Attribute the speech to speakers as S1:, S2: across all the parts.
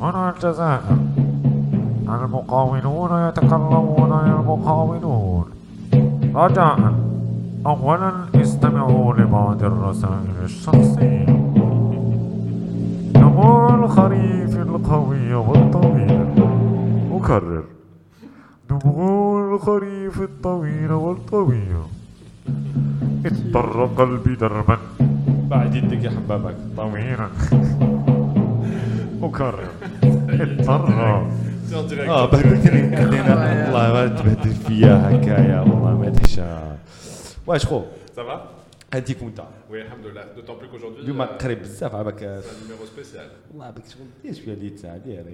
S1: هنا الجزائر المقاولون يتكلمون عن المقاولون. رجاء. أولا استمعوا لبعض الرسائل الشخصية. نمو الخريف القوي والطويل. أكرر. نمو الخريف الطويل والطويل. اضطر قلبي دربا.
S2: بعد يدك يا حبابك.
S1: طويلا. مكرر. اضطرها.
S2: آه بهدلتني خلينا والله ما تبهدل فيا هكايا. والله ما تحشى واش خو
S3: صافا
S2: انت وانت
S3: وي الحمد لله دو دوطون
S2: بليك
S3: اجوردي اليوم
S2: قريب بزاف
S3: على بالك نيميرو سبيسيال
S2: والله عباك شغل دير شوية اللي تاع دير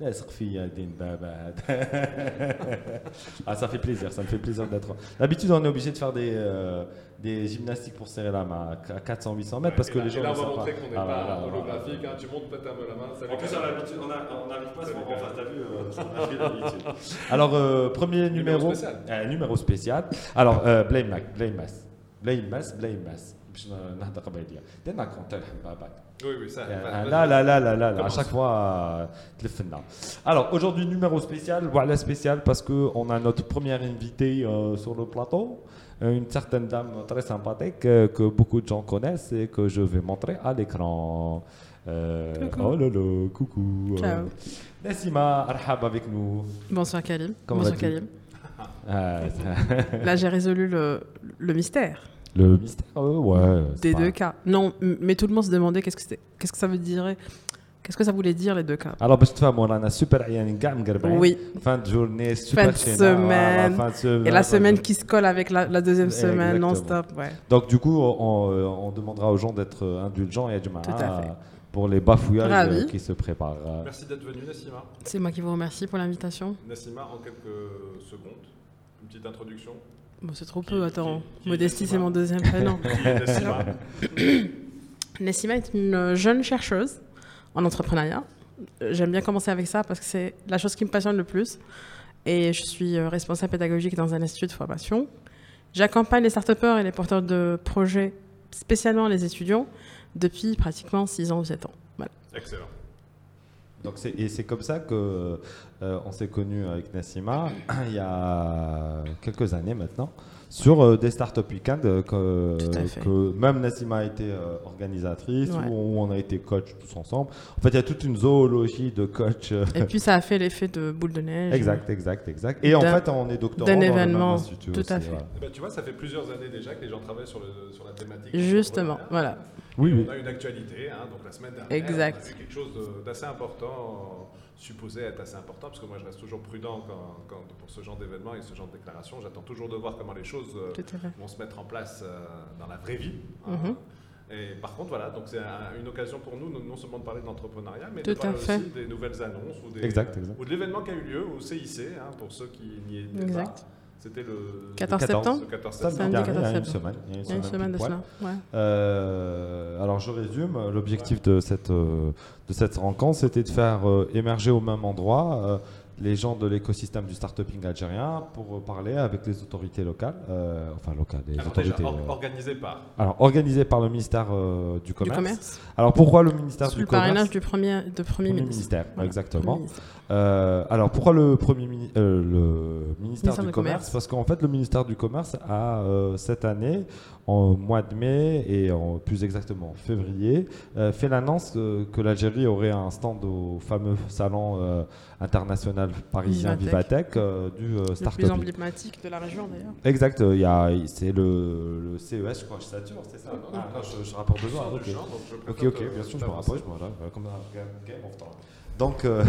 S2: لاصق فيا دين بابا ah ça fait plaisir ça me fait plaisir d'être d'habitude on est obligé de faire des euh, des gymnastiques pour serrer la main à 400 800 mètres parce que
S3: Et là-
S2: les gens
S3: et là,
S2: ne
S3: on va
S2: savent pas
S3: montrer qu'on n'est
S2: Ah,
S3: pas
S2: voilà, voilà.
S3: holographique. hein. Tu montes peut-être un peu la main. ça
S2: En plus,
S3: va.
S2: on a l'habitude, on a- on n'arrive pas à se
S3: Ça
S2: voir
S3: va.
S2: en face, t'as vu, euh, on a pris l'habitude. Alors, euh, premier numéro.
S3: Numéro spécial.
S2: Euh, numéro spécial. Alors, euh, Blame Mac, Blame Mass. Blame Mass, Blame Mass. باش نهضر قبيليه دينا كونتير حبابك
S3: Oui, oui,
S2: euh,
S3: ça.
S2: Là, là, là, là, là, à chaque fois, euh, Alors, aujourd'hui, numéro spécial, voilà spécial, parce qu'on a notre première invitée euh, sur le plateau, une certaine dame très sympathique que beaucoup de gens connaissent et que je vais montrer à l'écran. oh là là, coucou.
S4: Ciao.
S2: Nassima Arhab avec nous.
S4: Bonsoir
S2: Karim.
S4: Bonsoir Karim.
S2: Ah,
S4: là, j'ai résolu le mystère.
S2: Le mystère, euh, ouais.
S4: Des deux cas. Non, mais tout le monde se demandait qu'est-ce que, ça veut dire. Qu'est-ce que ça voulait dire les deux cas
S2: Alors, parce que on a super
S4: Oui.
S2: Fin de journée, super fin de
S4: semaine.
S2: Fin de semaine
S4: et la semaine qui se colle avec la, deuxième semaine non-stop.
S2: Donc, du coup, euh, on, demandera aux gens d'être euh, indulgents et
S4: Tout à fait
S2: pour les bafouillages qui se préparent.
S3: Merci d'être venu, Nassima.
S4: C'est moi qui vous remercie pour l'invitation.
S3: Nassima, en quelques secondes, une petite introduction
S4: Bon, c'est trop peu, attends. Modestie, c'est mon deuxième prénom. Nessima est une jeune chercheuse en entrepreneuriat. J'aime bien commencer avec ça parce que c'est la chose qui me passionne le plus. Et je suis euh, responsable pédagogique dans un institut de formation. J'accompagne les start et les porteurs de projets, spécialement les étudiants, depuis pratiquement 6 ans ou 7 ans. Voilà.
S3: Excellent.
S2: Donc c'est- et c'est comme ça que euh, on s'est connu avec Nassima il y a quelques années maintenant sur euh, des startup week-ends euh, que, même Nassima a été euh, organisatrice
S4: Ouais.
S2: où on a été coach tous ensemble. En fait, il y a toute une zoologie de coach. euh,
S4: Et puis ça a fait l'effet de boule de neige.
S2: exact, exact, exact. Et en fait, on est doctorant
S4: d'un
S2: dans le même
S4: événement,
S2: institut
S4: tout à fait.
S2: voilà.
S3: Eh ben, tu vois, ça fait plusieurs années déjà que les gens travaillent sur, le, sur la thématique.
S4: Justement, voilà.
S2: Oui, oui.
S3: On a une actualité, hein, donc la semaine dernière,
S4: Exact.
S3: on a vu quelque chose d'assez important, euh, supposé être assez important, parce que moi je reste toujours prudent quand, quand- pour ce genre d'événement et ce genre de déclaration. J'attends toujours de voir comment les choses euh, vont se mettre en place euh, dans la vraie vie. hein.
S4: Mhm.
S3: Et par contre, voilà, donc c'est un- une occasion pour nous, non seulement de parler de l'entrepreneuriat, mais de
S4: Tout à
S3: parler aussi des nouvelles annonces ou, des,
S2: Exact, exact.
S3: ou de l'événement qui a eu lieu au CIC, hein, pour ceux qui n'y étaient
S4: Exact.
S3: pas. C'était le
S4: 14
S2: Le 14.
S4: septembre
S3: le 14
S2: Samedi
S3: septembre.
S4: Samedi
S2: dernier, il y a
S4: 14
S2: une semaine. il y a une
S4: Il y a une semaine de cela. Ouais.
S2: Euh, alors je résume, l'objectif de cette, euh, de cette rencontre, c'était de faire euh, émerger au même endroit euh, les gens de l'écosystème du startuping algérien pour parler avec les autorités locales, euh, enfin locales, les
S3: Alors, déjà,
S2: autorités.
S3: or-
S2: euh,
S3: organisé par.
S2: alors organisé par le ministère euh, du,
S4: Du
S2: commerce.
S4: commerce.
S2: Alors pourquoi le ministère
S4: Sous
S2: du
S4: le
S2: commerce
S4: parrainage du premier, de premier,
S2: Premier
S4: ministre.
S2: ministère,
S4: Voilà,
S2: exactement.
S4: Premier ministre.
S2: Euh, alors pourquoi le premier mini- euh, le ministère,
S4: Ministère
S2: du
S4: du
S2: commerce,
S4: Commerce.
S2: Parce qu'en fait le ministère du commerce a euh, cette année, en mois de mai et en, plus exactement en février, euh, fait l'annonce que l'Algérie aurait un stand au fameux salon euh, parisien Vivatech,
S4: Vivatech.
S2: euh, du euh,
S4: Le plus
S2: startup.
S4: emblématique de la région d'ailleurs.
S2: Exact, euh, il y a, c'est le, le CES, je crois, Stature, c'est ça non? Ah, je, je rapporte besoin. Ok.
S3: du champ, donc je
S2: Ok, bien sûr, je me rapproche, voilà, comme dans Game, Game of Thrones. Donc, euh,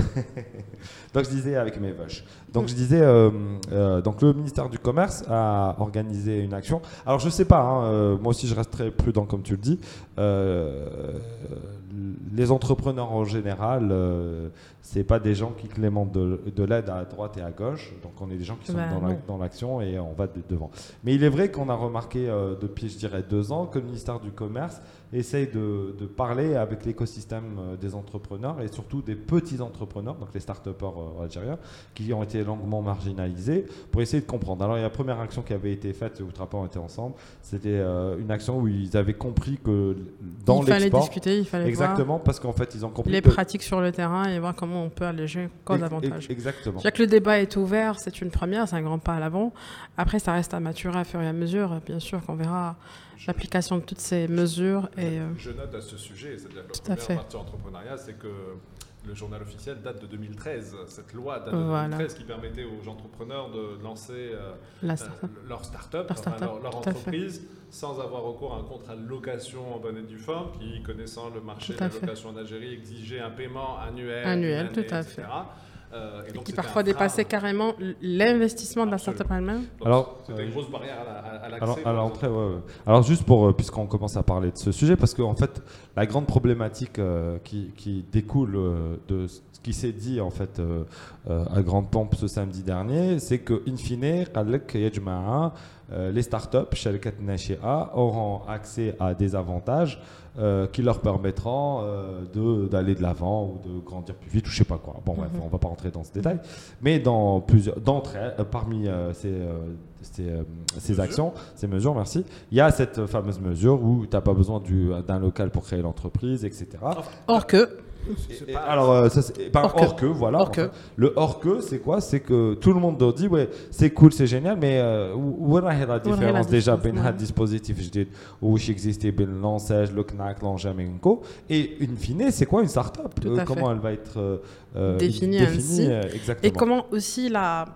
S2: donc je disais avec mes vaches. Donc je disais, euh, euh, donc le ministère du Commerce a organisé une action. Alors je sais pas, hein, euh, moi aussi je reste très prudent comme tu le dis. Euh, les entrepreneurs en général, euh, c'est pas des gens qui clémentent de, de l'aide à droite et à gauche. Donc on est des gens qui sont
S4: Bah,
S2: dans l'action et on va de- devant. Mais il est vrai qu'on a remarqué euh, depuis, je dirais, deux ans que le ministère du Commerce essaye de, de parler avec l'écosystème euh, des entrepreneurs et surtout des petits entrepreneurs, donc les start-upers euh, algériens, qui ont été longuement marginalisés, pour essayer de comprendre. Alors, il y a la première action qui avait été faite, où Trappa était ensemble, c'était euh, une action où ils avaient compris que dans
S4: il fallait
S2: l'export.
S4: discuter, il fallait
S2: Exactement, parce qu'en fait, ils ont compris
S4: les
S2: que-
S4: pratiques sur le terrain et voir comment on peut alléger
S2: Ex-
S4: davantage.
S2: ex- Exactement.
S4: Déjà que le débat est ouvert, c'est une première, c'est un grand pas à l'avant. Après, ça reste à maturer à fur et à mesure. Bien sûr qu'on verra l'application de toutes ces mesures. Et, euh,
S3: Je note à ce sujet, c'est-à-dire que la première partie entrepreneuriat, c'est que le journal officiel date de 2013. Cette loi date de
S4: Voilà.
S3: 2013 qui permettait aux entrepreneurs de lancer euh,
S4: la
S3: euh, leur start-up,
S4: Leur
S3: entreprise, sans avoir recours à un contrat de location en bonne et due forme, qui, connaissant le marché de la
S4: fait.
S3: location en Algérie, exigeait un paiement annuel.
S4: Annuel,
S3: année,
S4: tout à
S3: etc. Euh, et donc
S4: qui parfois dépassait carrément l'investissement de la start-up elle-même.
S2: Alors,
S3: c'était
S2: euh,
S3: une grosse barrière à la- à, à l'accès.
S2: Alors,
S3: pour
S2: à
S3: les
S2: l'entrée, ouais, ouais. Alors juste pour, euh, puisqu'on commence à parler de ce sujet, parce qu'en fait, la grande problématique euh, qui, qui découle euh, de ce qui s'est dit en fait euh, euh, à grande pompe ce samedi dernier, c'est que in fine, euh, les startups, Shalkat Nashia, auront accès à des avantages euh, qui leur permettront euh, d'aller de, l'avant ou de grandir plus vite ou je sais pas quoi. Bon, bref,
S4: mm -hmm.
S2: on va pas rentrer dans ce détail. Mais dans plusieurs, euh, parmi ces, ces, ces actions, ces mesures, merci, il y a cette fameuse mesure où tu n'as pas besoin d'un du, local pour créer l'entreprise, etc.
S4: Or que.
S2: Alors, euh, ça, ben,
S4: hors, que,
S2: voilà. Le hors que, c'est quoi? C'est que tout le monde dit, ouais, c'est cool, c'est génial, mais euh, où est la différence déjà entre un dispositif où existait ben l'ancège, le CNAC, l'engin, et une fine, c'est quoi une start-up? Euh, comment elle va être
S4: définie, Et comment aussi la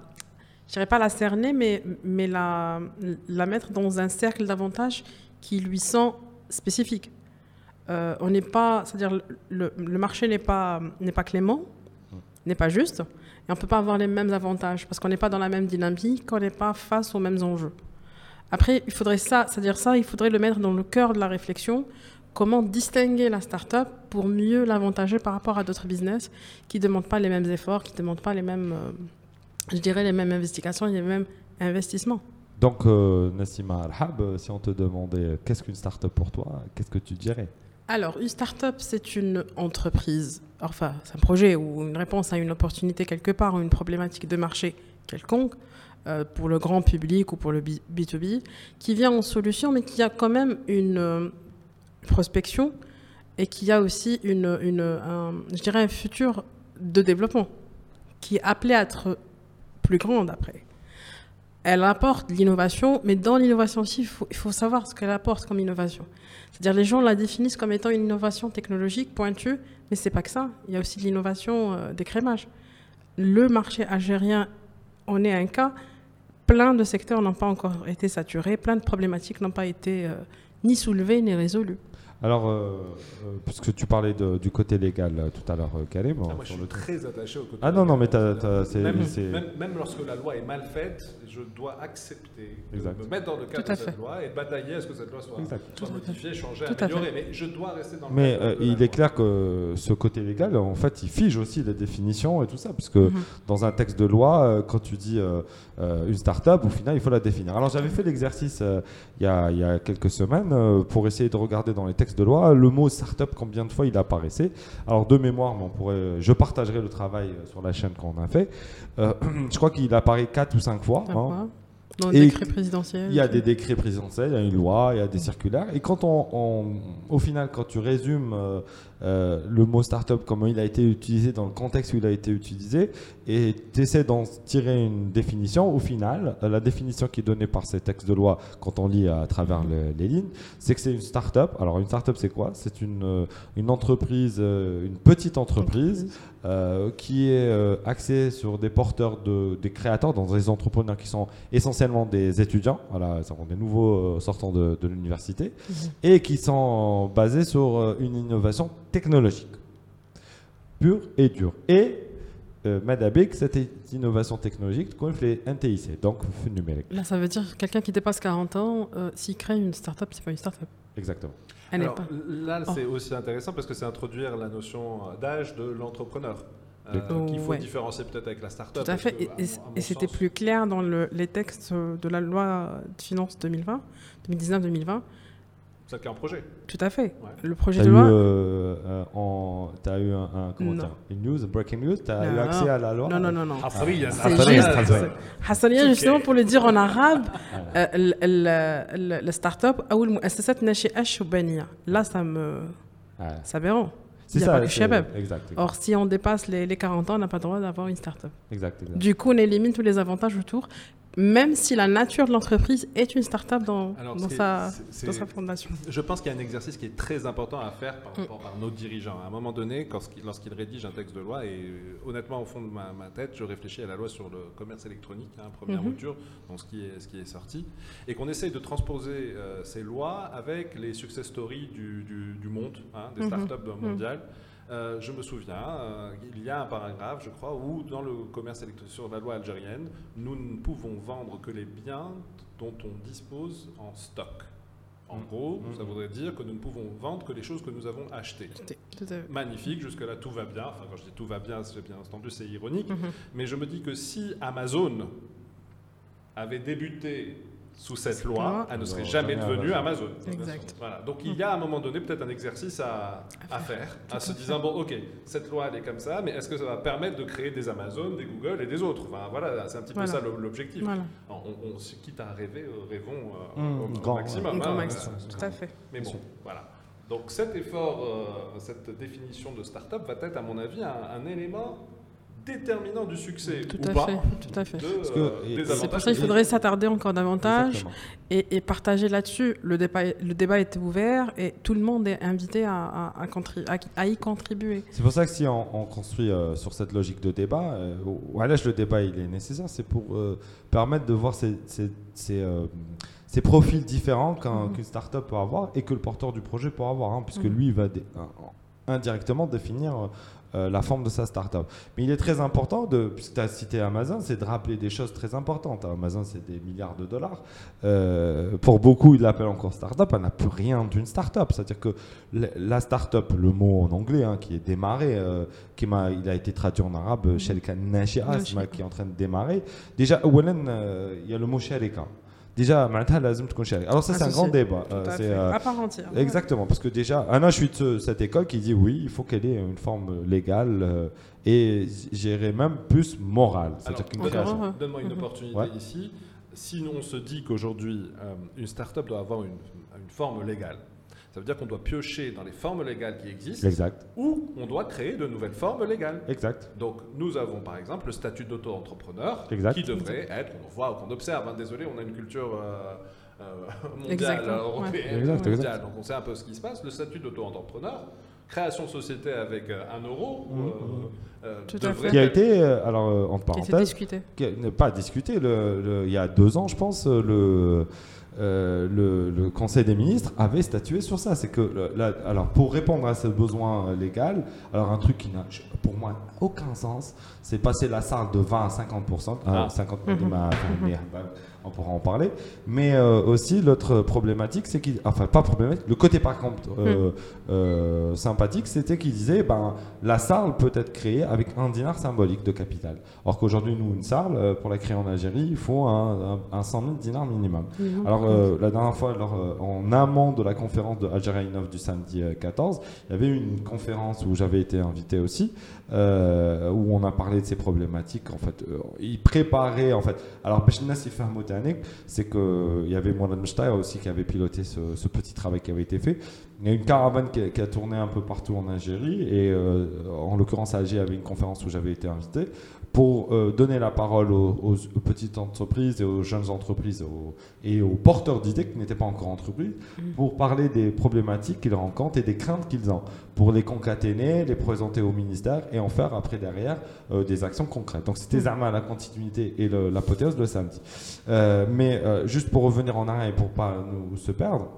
S4: je dirais pas la cerner, mais, mais la, la mettre dans un cercle d'avantages qui lui sont spécifiques. Euh, on n'est pas, c'est-à-dire le, marché n'est pas, n'est pas clément, n'est pas juste, et on peut pas avoir les mêmes avantages parce qu'on n'est pas dans la même dynamique, on n'est pas face aux mêmes enjeux. Après, il faudrait ça, c'est-à-dire ça, il faudrait le mettre dans le cœur de la réflexion. Comment distinguer la start-up pour mieux l'avantager par rapport à d'autres business qui ne demandent pas les mêmes efforts, qui ne demandent pas les mêmes, euh, je dirais, les mêmes investigations, les mêmes investissements.
S2: Donc, euh, Nassima Alhab, si on te demandait euh, qu'est-ce qu'une start-up pour toi, qu'est-ce que tu dirais?
S4: Alors, une start-up, c'est une entreprise, enfin, c'est un projet ou une réponse à une opportunité quelque part ou une problématique de marché quelconque euh, pour le grand public ou pour le B- B2B qui vient en solution, mais qui a quand même une euh, prospection et qui a aussi un- un futur de développement qui est appelé à être plus grande après. Elle apporte l'innovation, mais dans l'innovation aussi, il faut, il faut savoir ce qu'elle apporte comme innovation. C'est-à-dire les gens la définissent comme étant une innovation technologique pointue, mais c'est pas que ça. Il y a aussi de l'innovation euh, d'écrémage. Le marché algérien en est un cas. Plein de secteurs n'ont pas encore été saturés, plein de problématiques n'ont pas été euh, ni soulevées ni résolues.
S2: Alors, euh, euh, puisque tu parlais de- du côté légal euh, tout à l'heure, Karim,
S3: Ah, moi, je suis
S2: le
S3: très attaché au côté.
S2: Ah non, non, mais t'as-
S3: légal.
S2: t'as- c'est-
S3: même,
S2: c'est-
S3: même- même lorsque la loi est mal faite, je dois accepter de me mettre dans le cadre de cette
S4: fait.
S3: loi et batailler à ce que cette loi soit, modifiée, changée,
S4: Tout
S3: améliorée. Mais je dois rester dans le
S2: Mais
S3: cadre
S2: euh,
S3: de la
S2: il
S3: loi.
S2: est clair que ce côté légal, en fait, il fige aussi les définitions et tout ça, puisque
S4: Mhm.
S2: dans un texte de loi, quand tu dis euh, une start-up, au final, il faut la définir. Alors, j'avais fait l'exercice euh, il y, a, il y a quelques semaines euh, pour essayer de regarder dans les textes de loi le mot start-up, combien de fois il apparaissait. Alors, de mémoire, mais on pourrait, je partagerai le travail euh, sur la chaîne qu'on a fait. Euh, je crois qu'il apparaît 4 ou 5 fois. hein.
S4: Dans le
S2: Et
S4: décret présidentiel.
S2: Il y a des décrets présidentiels, il y a une loi, il y a des circulaires. Et quand on, on- au final, quand tu résumes euh, euh, le mot startup, comment il a été utilisé dans le contexte où il a été utilisé, et tu essaies d'en tirer une définition, au final, euh, la définition qui est donnée par ces textes de loi, quand on lit à travers le- les lignes, c'est que c'est une startup. Alors, une startup, c'est quoi? C'est une, euh, une entreprise, euh, une petite entreprise euh, qui est euh, axé sur des porteurs, de, des créateurs, dans des entrepreneurs qui sont essentiellement des étudiants, voilà, des nouveaux euh, sortants de, de l'université,
S4: Mhm.
S2: et qui sont basés sur euh, une innovation technologique, pure et dure. Et euh, Madabik, cette innovation technologique, qu'on fait un TIC, donc numérique.
S4: Là, ça veut dire quelqu'un qui dépasse 40 ans, euh, s'il crée une start-up, c'est pas une start-up.
S2: Exactement.
S3: Alors, là,
S4: Oh.
S3: c'est aussi intéressant parce que c'est introduire la notion d'âge de l'entrepreneur. Euh, qu'il faut différencier peut-être avec la start-up.
S4: Tout à fait. Et, c'était plus clair dans les textes de la loi de finances 2020, 2019-2020.
S3: Ça crée un projet.
S4: Tout à fait. Le projet de loi.
S2: Euh, euh tu as eu un, comment une news, breaking news, tu as
S4: eu
S2: accès à la loi?
S4: Non, non, non. non. Hassariya,
S2: ah,
S4: ah justement, pour le dire en arabe, ah. euh, la start-up, Là, ça me. Ça me rend. C'est
S2: ça.
S4: pas que.
S2: Exact,
S4: or si on dépasse les, les 40 ans on n'a pas le droit d'avoir une start up
S2: exact, exact.
S4: du coup on élimine tous les avantages autour même si la nature de l'entreprise est une start up dans,
S3: Alors,
S4: dans,
S3: c'est-
S4: sa, dans fondation
S3: Je pense qu'il y a un exercice qui est très important à faire
S4: Mm.
S3: par rapport à nos dirigeants. À un moment donné, lorsqu'ils rédigent un texte de loi, et euh, honnêtement, au fond de ma, ma tête, je réfléchis à la loi sur le commerce électronique, hein, première
S4: Mhm.
S3: mouture, donc ce qui est, ce qui est sorti, et qu'on essaye de transposer euh, ces lois avec les success stories du, du- du monde, hein, des
S4: Mhm.
S3: startups mondiales. Euh, je me souviens, euh, il y a un paragraphe, je crois, où dans le commerce électronique, sur la loi algérienne, nous ne pouvons vendre que les biens dont on dispose en stock. En gros, ça voudrait dire que nous ne pouvons vendre que les choses que nous avons achetées.
S4: tout,
S3: Magnifique, jusque-là tout va bien. Enfin, quand je dis tout va bien, c'est bien entendu, c'est ironique.
S4: Mhm.
S3: Mais je me dis que si Amazon avait débuté sous cette loi,
S4: loi.
S3: elle ne serait jamais
S2: jamais
S3: devenue
S2: Amazon.
S3: Amazon.
S4: Exact.
S3: Voilà. Donc il y a à un moment donné peut-être un exercice à, à faire, à se disant bon ok, cette loi elle est comme ça, mais est-ce que ça va permettre de créer des Amazon, des Google et des autres? Enfin voilà, c'est un petit
S4: Voilà.
S3: peu ça l'objectif.
S4: voilà
S3: On, on, se- quitte à rêver, euh, rêvons euh,
S2: Mmh,
S3: au, au
S2: grand,
S3: maximum.
S4: Grand
S3: hein,
S4: maximum,
S3: euh,
S4: tout à fait
S3: mais bon, voilà. Donc cet effort, euh, cette définition de start-up va être, à mon avis, un, un élément déterminant du succès
S4: tout
S3: ou
S4: à
S3: pas
S4: fait tout à fait
S3: de,
S2: que-
S3: euh,
S2: C'est
S4: pour ça qu'il faudrait s'attarder encore davantage et, et partager là-dessus. Le débat, le débat est ouvert et tout le monde est invité à, à- à contri- à- à y contribuer.
S2: C'est pour ça que si on, on construit euh, sur cette logique de débat, euh, voilà, le débat il est nécessaire, c'est pour euh, permettre de voir ces, ces- ces, euh, ces profils différents
S4: Mhm.
S2: qu'une start-up peut avoir et que le porteur du projet peut avoir, hein, puisque
S4: Mhm.
S2: lui il va indirectement définir euh, la forme de sa startup. Mais il est très important, de, puisque tu as cité Amazon, c'est de rappeler des choses très importantes. Hein. Amazon, c'est des milliards de dollars. Euh, pour beaucoup, ils l'appellent encore startup. Elle n'a plus rien d'une startup. C'est-à-dire que la startup, le mot en anglais, hein, qui est démarré, euh, qui a, il a été traduit en arabe, Shelka Nashia, qui est en train de démarrer. Déjà, il y a le mot Shelka déjà alors ça ah, c'est un grand débat euh, euh,
S4: à, part entière
S2: exactement parce que déjà ah Anna je suis de cette école qui dit oui il faut qu'elle ait une forme légale euh, et j'irais même plus morale. C'est-à-dire qu'une
S3: donne-moi une opportunité ici. Si on se dit qu'aujourd'hui une start-up doit avoir une forme légale ça veut dire qu'on doit piocher dans les formes légales qui existent
S2: Exact,
S3: ou on doit créer de nouvelles formes légales.
S2: exact.
S3: Donc, nous avons par exemple le statut d'auto-entrepreneur qui devrait être, on voit, qu'on observe, hein, désolé, on a une culture euh, euh, mondiale, euh, européenne,
S2: Exact,
S3: mondiale,
S2: exact.
S3: donc on sait un peu ce qui se passe. Le statut d'auto-entrepreneur, création de société avec euh, un euro,
S2: Mhm.
S3: euh, euh,
S4: Tout à
S3: devrait
S2: Qui a
S3: être-
S2: été, alors euh, entre
S4: Qui a été discuté.
S2: qui a- n'est pas discuté, le- le- il y a deux ans, je pense, le, euh, le, le Conseil des ministres avait statué sur ça. C'est que, le- la- alors, pour répondre à ce besoin euh, légal, alors un truc qui n'a, pour moi, aucun sens, c'est passer la salle de 20 à 50%.
S3: Ah.
S2: euh, 50
S4: Mhm.
S2: ma- mais, bah, on pourra en parler. Mais euh, aussi, l'autre problématique, c'est qu'il. Enfin, pas problématique. Le côté, par contre, euh, euh, sympathique, c'était qu'il disait ben, la salle peut être créée avec un dinar symbolique de capital. Or qu'aujourd'hui, nous, une salle, euh, pour la créer en Algérie, il faut un, un, un 100 000 dinars minimum.
S4: Mhm.
S2: Alors, la dernière fois, en amont de la conférence de Algeria Innov du samedi euh, 14, il y avait eu une conférence où j'avais été invité aussi, euh, où on a parlé de ces problématiques. En fait, euh, ils préparaient, en fait. Alors, c'est qu'il y avait Mshtaï aussi qui avait piloté ce petit travail qui avait été fait. Il y a une caravane qui a, qui a tourné un peu partout en Algérie, et euh, en l'occurrence, à Alger, il y avait une conférence où j'avais été invité pour euh, donner la parole aux, aux- aux petites entreprises et aux jeunes entreprises aux- et aux porteurs d'idées qui n'étaient pas encore entreprises pour parler des problématiques qu'ils rencontrent et des craintes qu'ils ont, pour les concaténer, les présenter au ministère et en faire après derrière euh, des actions concrètes. Donc c'était Zama la continuité et le- l'apothéose le samedi. Euh, mais juste pour revenir en arrière et pour pas nous se perdre,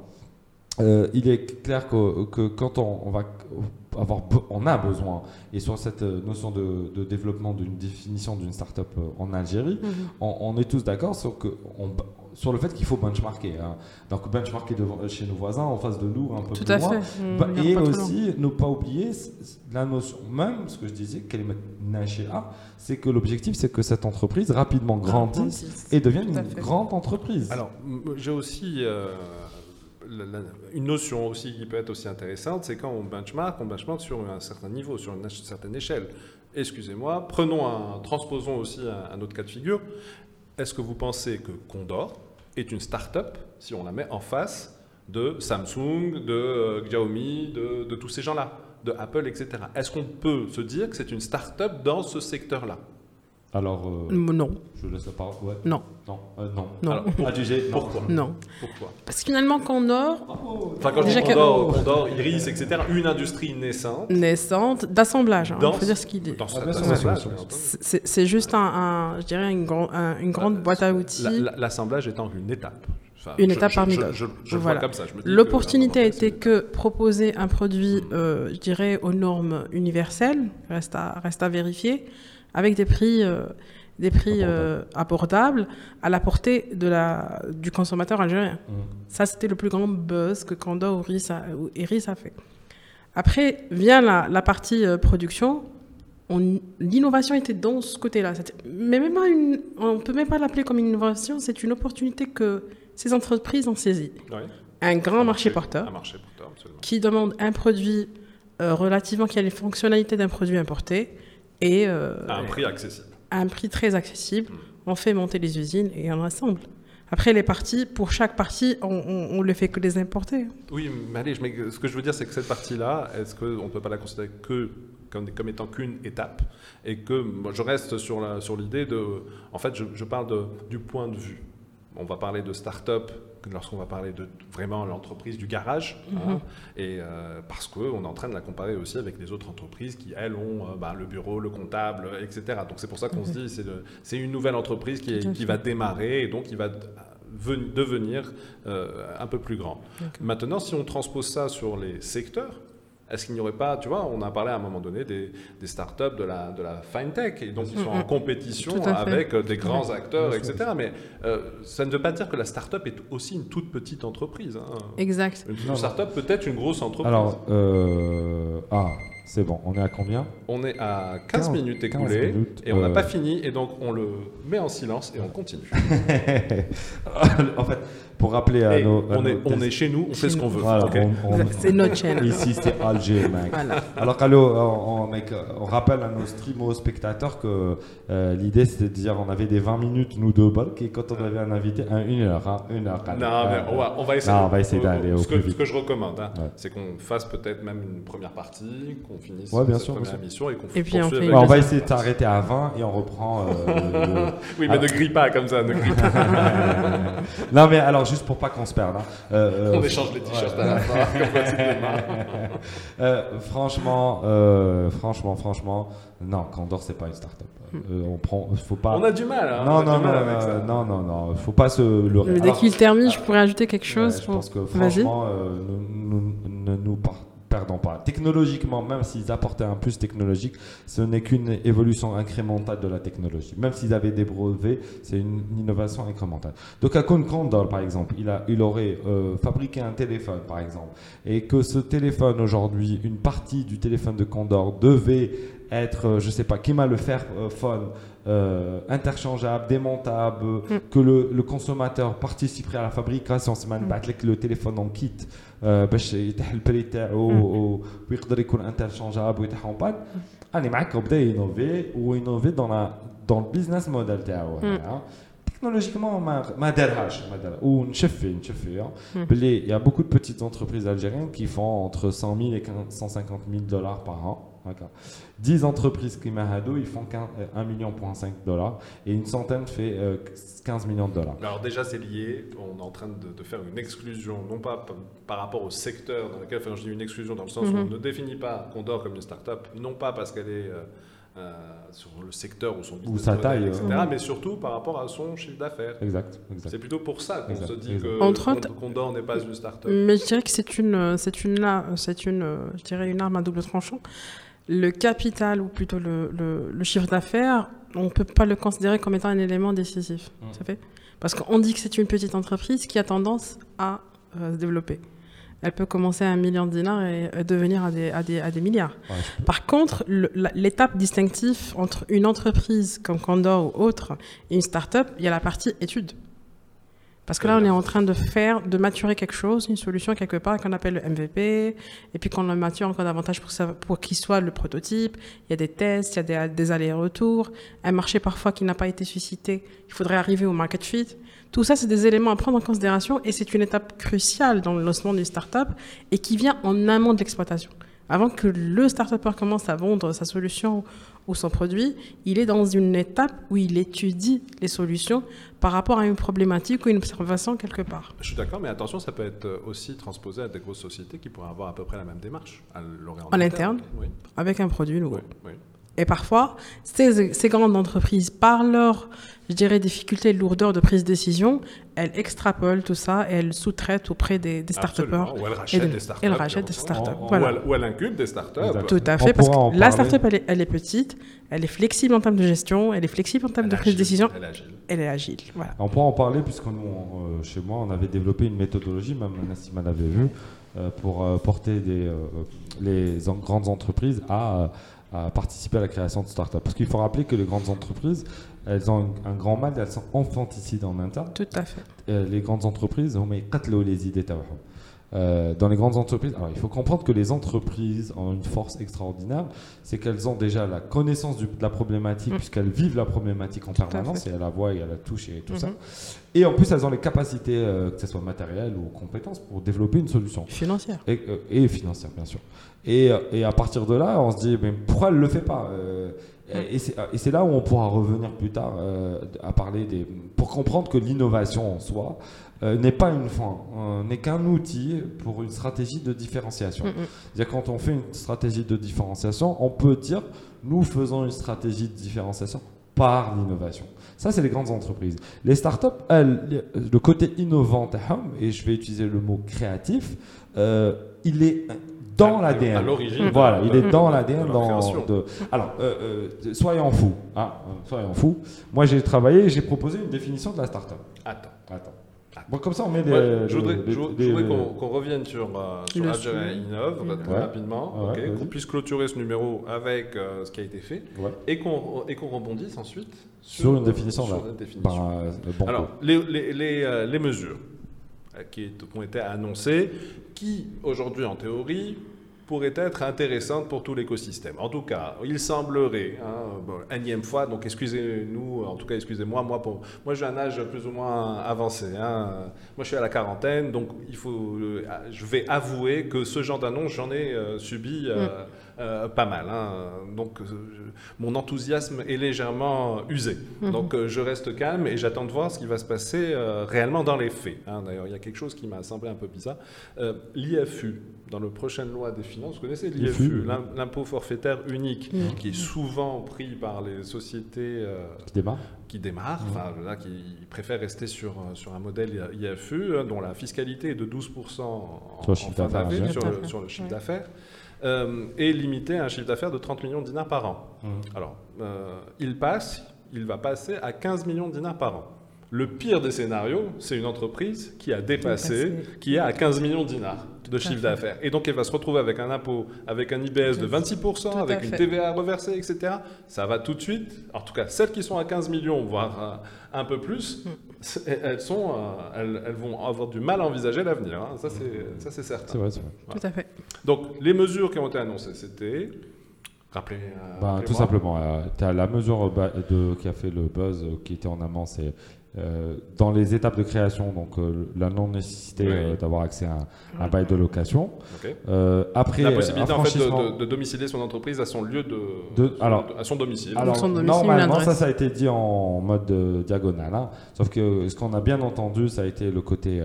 S2: euh, il est clair que, que quand on, on va avoir, on a besoin, et sur cette euh, notion de, de développement d'une définition d'une start-up euh, en Algérie,
S4: Mhm.
S2: on, on est tous d'accord sur, que on- sur le fait qu'il faut benchmarker. hein. Donc benchmarker devant- chez nos voisins, en face de nous, un peu
S4: Tout
S2: plus
S4: à
S2: loin.
S4: fait. On
S2: Bah, et aussi, ne pas oublier la notion même, ce que je disais, Kalimat Nashi'a, c'est que l'objectif, c'est que cette entreprise rapidement grandisse et devienne une grande entreprise.
S3: Alors, j'ai aussi, euh, une notion aussi qui peut être aussi intéressante, c'est quand on benchmark, on benchmark sur un certain niveau, sur une certaine échelle. Excusez-moi, prenons un, transposons aussi un, autre cas de figure. Est-ce que vous pensez que Condor est une start-up si on la met en face de Samsung, de euh, Xiaomi, de, de tous ces gens-là, de Apple, etc. Est-ce qu'on peut se dire que c'est une start-up dans ce secteur-là?
S2: Alors, euh,
S4: Non,
S2: je laisse la parole. Ouais.
S4: non,
S2: Non, euh, non.
S4: non,
S3: Alors, pour-
S2: Adjugé, non.
S3: pourquoi
S4: non.
S3: Pourquoi
S4: Parce que finalement, Condor,
S3: Enfin, quand je dis Condor, Condor, Iris, etc., une industrie naissante
S4: naissante, d'assemblage, hein, faut dire ce qu'il est.
S3: dans
S2: Ah.
S4: C'est juste un, un- je dirais, une, grand- un- une grande boîte à outils.
S3: La- la- L'assemblage étant une étape. Enfin,
S4: Une
S3: je-
S4: étape
S3: je-
S4: parmi d'autres.
S3: Je, je le
S4: Voilà. L'opportunité a été que proposer un produit, euh, je dirais, aux normes universelles, reste à, reste à vérifier, avec des prix, euh, des prix euh, abordables à la portée de la, du consommateur algérien.
S2: Mm.
S4: Ça, c'était le plus grand buzz que Condor ou Iris a, ou Iris a fait. Après, vient la, la partie euh, production. On- L'innovation était dans ce côté-là. Mais même pas une, on ne peut même pas l'appeler comme une innovation, c'est une opportunité que ces entreprises ont saisie.
S3: ouais,
S4: Un grand
S3: un
S4: marché porteur
S3: Un marché porteur,
S4: qui demande un produit euh, relativement qui a les fonctionnalités d'un produit importé et euh,
S3: À un prix accessible.
S4: à un prix très accessible.
S3: Mm.
S4: On fait monter les usines et on assemble. Après, les parties, pour chaque partie, on ne le fait que les importer.
S3: Oui, mais allez, mais ce que je veux dire, c'est que cette partie-là, est-ce qu'on ne peut pas la considérer que comme, comme étant qu'une étape et que moi, je reste sur la- sur l'idée de. En fait, je, je parle de, du point de vue. On va parler de start-up lorsqu'on va parler de vraiment l'entreprise du garage, hein, et euh, parce qu'on est en train de la comparer aussi avec les autres entreprises qui, elles, ont euh, bah, le bureau, le comptable, etc. Donc c'est pour ça qu'on se dit c'est une nouvelle entreprise qui, est- va démarrer et donc qui va ven- devenir euh, un peu plus grand. Maintenant, si on transpose ça sur les secteurs, est-ce qu'il n'y aurait pas, tu vois, on a parlé à un moment donné des, des startups de la, de la fintech, et donc ils sont en compétition
S4: à fait.
S3: avec euh, des grands acteurs, etc. Mais euh, ça ne veut pas dire que la startup est aussi une toute petite entreprise. hein.
S4: Exact.
S3: Une, startup peut être une grosse entreprise.
S2: Alors, euh, ah, c'est bon, on est à combien?
S3: On est à 15,
S2: 15
S3: minutes
S2: 15
S3: écoulées
S2: minutes,
S3: et on n'a
S2: euh,
S3: pas fini, et donc on le met en silence et on continue.
S2: En fait, pour rappeler à nos. à
S3: on,
S2: nos
S3: est, on est chez nous, on fait ce qu'on veut.
S2: Voilà,
S4: C'est notre chaîne.
S2: Ici, c'est Alger, mec.
S4: Voilà.
S2: Alors, on, on- mec, on rappelle à nos streamos spectateurs que euh, l'idée, c'était de dire on avait des 20 minutes, nous deux, bulk, et quand on avait un invité, un, une heure. Hein, une heure.
S3: Non, mais
S2: Euh,
S3: on va, on va essayer.
S2: Non, on va essayer d'aller au
S3: ce que,
S2: plus
S3: ce
S2: vite.
S3: que je recommande, hein,
S2: Ouais.
S3: c'est qu'on fasse peut-être même une première partie, qu'on finisse
S2: Ouais, bien
S3: cette
S2: sûr,
S3: première émission et qu'on
S4: Et puis on fait
S2: on va essayer de
S3: partie.
S2: s'arrêter à 20 et on reprend. euh, le-
S3: Oui, mais
S2: Ah.
S3: ne grille pas comme ça, ne grille pas.
S2: non, mais alors, juste pour pas qu'on se perde. hein, euh,
S3: on
S2: euh,
S3: échange les t-shirts à la fin. comme.
S2: Euh, franchement, euh, franchement, franchement, non, Condor, c'est pas une start-up. Euh, on prend, faut pas.
S3: on a du mal. Hein,
S2: non,
S3: on
S2: non,
S3: du
S2: non,
S3: mal avec
S2: non,
S3: ça.
S2: non, non, non, faut pas se le.
S4: Mais dès qu'il termine, je pourrais ajouter quelque chose.
S2: ouais, je
S4: pour-
S2: pense que franchement, euh, nous, nous- ne nous par- perdons pas. Technologiquement, même s'ils apportaient un plus technologique, ce n'est qu'une évolution incrémentale de la technologie. Même s'ils avaient des brevets, c'est une innovation incrémentale. Donc, à Condor, par exemple, il, a, il aurait euh, fabriqué un téléphone, par exemple, et que ce téléphone aujourd'hui, une partie du téléphone de Condor devait être, euh, je sais pas, qui m'a le faire euh, phone euh, interchangeable, démontable,
S4: Mm.
S2: que le, le consommateur participerait à la fabrication, c'est man بعت لك le téléphone en kit آه، باش يتاح البري تاعو
S4: Mm.
S2: و- ويقدر يكون انترشانجابل ويتاح اون باد راني معاك وبدا ينوفي وينوفي دون لا دون البيزنس موديل تاعو هنايا. تكنولوجيكمون ما ما دارهاش ما دارها ونشفي نشفي
S4: Mm.
S2: بلي il y a beaucoup de petites entreprises algériennes qui font entre 100 000 et 15 150 000 dollars par an D'accord. 10 entreprises qui Mahado, ils font 15 euh, 1 million point 5 dollars et une centaine fait euh, 15 millions de dollars.
S3: Alors déjà, c'est lié. On est en train de, de faire une exclusion, non pas par rapport au secteur dans lequel, enfin, je dis une exclusion dans le sens où on
S4: Mhm.
S3: ne définit pas Condor comme une start-up, non pas parce qu'elle est euh, euh, sur le secteur ou son business
S2: sa taille,
S3: etc.,
S4: euh.
S3: mais surtout par rapport à son chiffre d'affaires.
S2: Exact, exact.
S3: C'est plutôt pour ça qu'on se dit
S2: exact.
S3: que
S4: Entre
S3: Cond-
S4: autres-
S3: Condor n'est pas une start-up.
S4: Mais je dirais que c'est une, euh, c'est une, c'est une, euh, je dirais une arme à double tranchant. Le capital, ou plutôt le, le- le chiffre d'affaires, on ne peut pas le considérer comme étant un élément décisif.
S2: Mm.
S4: Ça fait? Parce qu'on dit que c'est une petite entreprise qui a tendance à euh, se développer. Elle peut commencer à un million de dinars et euh, devenir à des, à des, à des milliards.
S2: Ouais,
S4: Par contre, l'étape distinctive entre une entreprise comme Condor ou autre et une start-up, il y a la partie étude. Parce que là, on est en train de faire, de maturer quelque chose, une solution quelque part qu'on appelle le MVP, et puis qu'on le mature encore davantage pour, qu'il soit le prototype. Il y a des tests, il y a des, des allers-retours, un marché parfois qui n'a pas été suscité. Il faudrait arriver au market fit. Tout ça, c'est des éléments à prendre en considération et c'est une étape cruciale dans le lancement d'une startup et qui vient en amont de l'exploitation. Avant que le startupper commence à vendre sa solution ou son produit, il est dans une étape où il étudie les solutions par rapport à une problématique ou une observation quelque part.
S3: Je suis d'accord, mais attention, ça peut être aussi transposé à des grosses sociétés qui pourraient avoir à peu près la même démarche. À
S4: En interne
S3: Oui,
S4: avec un produit nouveau.
S3: oui, oui.
S4: Et parfois, ces, ces grandes entreprises, par leur, je dirais, difficulté, lourdeur de prise de décision, elles extrapolent tout ça et elles sous-traitent auprès des, des start-upers.
S3: Ou elle
S4: Et
S3: rachète
S4: de-
S3: des startups.
S4: elle rachète des
S3: bien
S4: startups.
S3: entendu.
S4: Voilà.
S3: Ou, elle, ou elle incube des startups.
S4: Tout à
S2: On
S4: fait, parce que la startup, elle est, elle est petite, elle est flexible en termes de gestion, elle est flexible en termes
S3: Elle
S4: de prise de
S3: agile,
S4: décision,
S3: Elle est agile.
S4: elle est agile. Voilà.
S2: On pourra en parler puisque nous, on, euh, chez moi, on avait développé une méthodologie, même Nassima l'avait vu, euh, pour euh, porter des, euh, les en- grandes entreprises à, à participer à la création de start-up. Parce qu'il faut rappeler que les grandes entreprises, elles ont un, grand mal, elles sont infanticides en interne.
S4: Tout à fait.
S2: Euh, les grandes entreprises, les idées euh, dans les grandes entreprises, alors il faut comprendre que les entreprises ont une force extraordinaire, c'est qu'elles ont déjà la connaissance du- de la problématique,
S4: Mm.
S2: puisqu'elles vivent la problématique en
S4: à
S2: permanence, et à la voix et à la touche et tout ça.
S4: Mhm.
S2: Et en plus, elles ont les capacités, euh, que ce soit matérielles ou compétences, pour développer une solution.
S4: Financière.
S2: Et, euh, et financière, bien sûr. Et, euh, et à partir de là, on se dit, mais pourquoi elle ne le fait pas Euh, Et c'est et c'est là où on pourra revenir plus tard euh, à parler des. pour comprendre que l'innovation en soi euh, n'est pas une fin, euh, n'est qu'un outil pour une stratégie de différenciation.
S4: Mm, mm.
S2: C'est-à-dire quand on fait une stratégie de différenciation, on peut dire nous faisons une stratégie de différenciation par l'innovation. Ça, c'est les grandes entreprises. Les startups, elles, le côté innovant, et je vais utiliser le mot créatif, euh, il est dans
S3: À- à
S2: l'ADN.
S3: l'origine
S2: Voilà, il est dans l'ADN. Dans, de- alors, euh, euh, soyons fous. hein, euh, soyons fous. Moi, j'ai travaillé et j'ai proposé une définition de la startup.
S3: Attends.
S2: Attends. Bon, comme ça, on met des.
S3: Ouais, je voudrais, qu'on revienne sur, euh, sur
S4: Le
S3: Algeria
S4: sujet.
S3: Innove
S4: Ouais.
S3: rapidement,
S2: Ouais,
S3: qu'on puisse clôturer ce numéro avec euh, ce qui a été fait
S2: Ouais.
S3: et qu'on et qu'on rebondisse ensuite
S2: Sur une définition,
S3: sur
S2: là.
S3: une définition.
S2: Euh, bon,
S3: Alors, les, les, les, euh, les mesures qui ont été annoncées, qui aujourd'hui en théorie pourraient être intéressantes pour tout l'écosystème. En tout cas, il semblerait, hein, énième fois, donc excusez-nous, en tout cas excusez-moi, moi, pour, moi j'ai un âge plus ou moins avancé. hein. Moi je suis à la quarantaine, donc il faut, euh, je vais avouer que ce genre d'annonce, j'en ai euh, subi euh, euh, pas mal. hein. Donc euh, je- mon enthousiasme est légèrement usé. Donc euh, je reste calme et j'attends de voir ce qui va se passer euh, réellement dans les faits. hein. D'ailleurs, il y a quelque chose qui m'a semblé un peu bizarre. Euh, L'IFU, dans la prochaine loi des finances, vous connaissez l'IFU, l'impôt forfaitaire unique,
S4: Mhm.
S3: qui est souvent pris par les sociétés euh,
S2: qui démarre.
S3: qui démarrent, là, qui préfèrent rester sur, sur un modèle IFU, hein, dont la fiscalité est de 12% en,
S2: Sur le
S3: en
S2: chiffre
S3: fin sur, le- sur le
S4: Ouais.
S3: d'affaires, euh, et limité à un chiffre d'affaires de 30 millions de dinars par an.
S2: Mhm.
S3: Alors, euh, il passe, il va passer à 15 millions de dinars par an. Le pire des scénarios, c'est une entreprise qui a dépassé,
S4: Dépassé.
S3: qui est à 15 millions de dinars de chiffre d'affaires. Et donc, elle va se retrouver avec un impôt, avec un IBS de 26%,
S4: Tout à
S3: avec une. TVA reversée, etc. Ça va tout de suite. En tout cas, celles qui sont à 15 millions, voire euh, un peu plus,
S4: Mm.
S3: elles, sont, euh, elles, elles vont avoir du mal à envisager l'avenir. hein. Ça, c'est ça, c'est certain.
S2: C'est vrai, c'est vrai.
S4: Tout à fait.
S3: Donc, les mesures qui ont été annoncées, c'était... Rappelez, euh,
S2: Bah, tout simplement, tu as la mesure de, qui a fait le buzz, euh, qui était en amont, c'est euh, dans les étapes de création, donc euh, la non-nécessité
S3: Oui.
S2: euh, d'avoir accès à un, un bail de location. Euh, après,
S3: La possibilité
S2: un
S3: en fait de,
S2: franchissement-
S3: de- de domicilier son entreprise à son lieu de,
S2: De- alors-
S3: à son domicile.
S2: Alors,
S4: son domicile,
S2: normalement, ça, ça a été dit en mode euh, diagonale. hein. Sauf que ce qu'on a bien entendu, ça a été le côté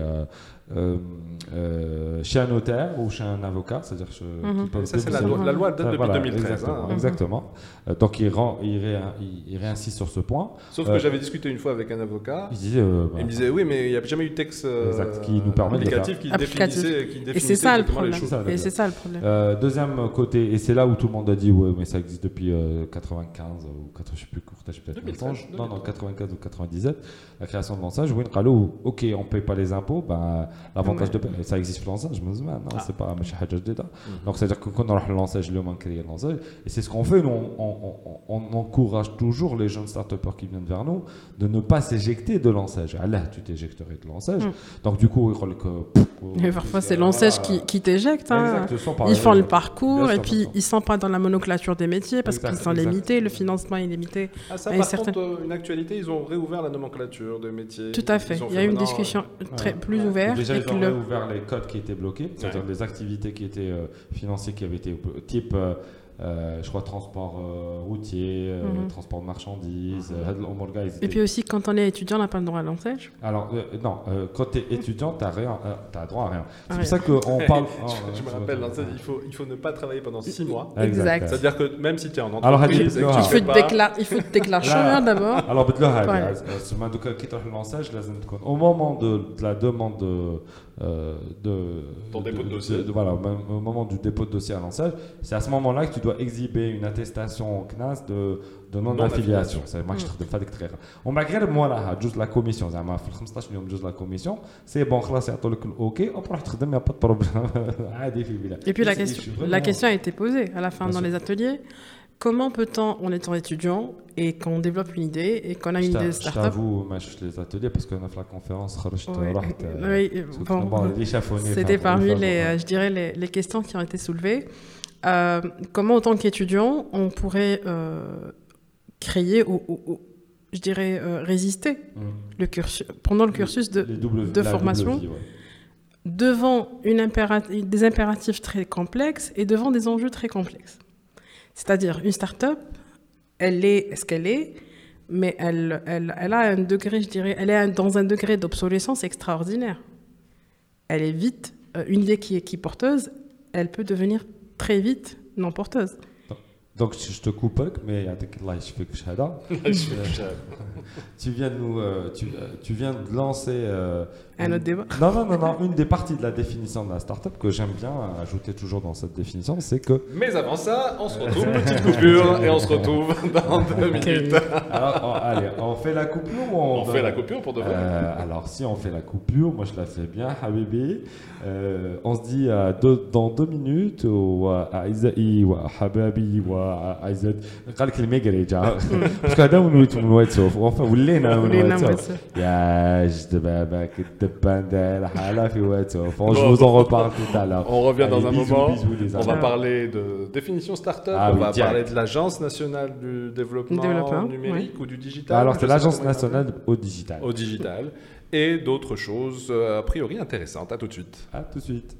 S2: euh, euh, euh, chez un notaire ou chez un avocat, c'est-à-dire chez- qui peuvent
S3: ça c'est la loi, la loi date depuis
S2: voilà,
S3: 2013.
S2: Exactement.
S3: hein.
S2: exactement. Euh, donc, il, rend, il, ré- il- il réinsiste sur ce point.
S3: Sauf
S2: Euh,
S3: que j'avais discuté une fois avec un avocat.
S2: Il disait. euh, bah,
S3: Il me disait oui, mais il n'y a jamais eu de texte euh,
S2: Exact, qui nous permet de
S3: qui
S4: Applicatif.
S3: définissait, qui
S4: Et
S3: définissait
S4: c'est ça le problème. Et c'est ça le problème.
S2: Euh, deuxième côté, et c'est là où tout le monde a dit ouais, mais ça existe depuis euh, 95 ou 80, je sais plus court, je sais peut-être
S3: 2013,
S2: mensonge. Non, non,
S3: 2013.
S2: 95 ou 97, la création de l'ensage. Oui, ok, on paye pas les impôts, ben L'avantage
S4: Ouais.
S2: de ça existe pour l'ancêtre, je me demande, non,
S3: Ah.
S2: c'est pas ماشي حاجة جديدة.
S3: Mhm.
S2: Donc c'est-à-dire que quand on a lancé le on crée lancé et c'est ce qu'on fait, nous on, on- on- on encourage toujours les jeunes start qui viennent vers nous de ne pas s'éjecter de l'enseigne. Ah là, tu t'éjecterais de l'enseigne.
S4: Mm.
S2: Donc du coup, ils que
S4: Et parfois, c'est l'enseigne qui, qui t'éjecte. hein.
S2: Exactement, par
S4: Ils font le
S2: exemple.
S4: parcours
S2: Bien
S4: et
S2: sûr,
S4: puis
S2: bien sûr.
S4: ils sont pas dans la monoclature des métiers parce
S2: Exact,
S4: qu'ils sont
S2: exact.
S4: limités, le financement est limité.
S3: Ah, ça,
S4: Et
S3: par
S4: certains-
S3: contre, euh, une actualité, ils ont réouvert la nomenclature de métiers.
S4: Tout à fait.
S3: Ils ont
S4: Il y a eu une
S3: maintenant,
S4: discussion très
S2: Ouais.
S4: plus ouverte.
S2: Déjà, ils ont
S4: le-
S2: ouvert les codes qui étaient bloqués, c'est-à-dire
S3: Ouais.
S2: les activités qui étaient euh, financées, qui avaient été type, euh, je crois transport routier, transport de marchandises,
S4: Et puis aussi, quand on est étudiant, on n'a pas le droit à l'enseigne
S2: Alors, non, quand tu es étudiant, tu n'as droit à rien. C'est pour ça qu'on parle.
S3: je, me rappelle, il, faut, il faut ne pas travailler pendant 6 mois.
S4: Exact.
S3: C'est-à-dire que même si tu es en entreprise. Alors,
S4: il faut te déclarer chômeur d'abord.
S2: Alors, au moment de la demande De, euh, de
S3: Ton dépôt de dossier.
S2: voilà, même au moment du dépôt de dossier à l'enseigne, c'est à ce moment-là que tu dois exhiber une attestation au CNAS de, de non-affiliation. C'est moi je trouve pas très On m'a créé moi là, juste la commission, زعما في ال 15 يوم juste la commission, c'est bon خلاص يعطوا لك الاوكي وتروح تخدم يا با بروبليم عادي في البلاد.
S4: Et puis la
S2: C'est- je
S4: question,
S2: suis
S4: la
S2: vraiment-
S4: question a été posée à la fin
S2: Bien
S4: dans
S2: sûr.
S4: les ateliers. Comment peut-on, en étant étudiant, et qu'on développe une idée et qu'on a une idée de
S2: start-up. Je t'avoue, je les ateliers parce qu'on a fait la conférence, euh,
S4: c'était parmi les, euh, je dirais, les, questions qui ont été soulevées. Euh, comment, en tant qu'étudiant, on pourrait créer ou, ou, ou, je dirais, résister
S2: mm.
S4: le cursus, pendant le cursus de, formation devant des impératifs très complexes et devant des enjeux très complexes c'est-à-dire, une start-up, elle est ce qu'elle est, mais elle, a un degré, je dirais, elle est dans un degré d'obsolescence extraordinaire. Elle est vite, euh, une idée qui est qui porteuse, elle peut devenir très vite non porteuse.
S2: Donc je te coupe, mais avec euh, tu viens de nous, euh, tu, euh, tu, viens de lancer
S4: un autre débat.
S2: Non non non non, une des parties de la définition de la startup que j'aime bien ajouter toujours dans cette définition, c'est que.
S3: Mais avant ça, on se retrouve petite coupure et on se retrouve dans deux minutes.
S2: alors, allez, on fait la coupure ou on.
S3: on fait la coupure pour de vrai.
S2: Euh, alors si on fait la coupure, moi je la fais bien, habibi. On se dit dans deux minutes ou habibi ou habibi ou وأعزائي قال لك الميغري جا باسكو هذا وليت من واتسوف enfin ولينا من
S4: ولينا من
S2: واتسوف
S4: واتسوف.
S2: يا جد باباك الدبان داير حالة في واتسوف je
S3: Bon.
S2: vous en reparle tout à l'heure
S3: On revient dans
S2: Allez,
S3: un
S2: bisous,
S3: moment.
S2: bisous, les
S3: on va
S2: amis.
S3: parler de définition startup,
S2: Ah
S3: on
S2: oui,
S3: va
S2: direct.
S3: parler de l'Agence nationale du développement,
S4: Développement,
S3: numérique ou du digital.
S2: alors
S3: je
S2: c'est
S3: sais
S2: l'agence
S3: pas comment il
S2: nationale au digital
S3: s'appelle. Au digital. Et d'autres choses, euh, a priori intéressantes. À tout de suite.
S2: à tout de suite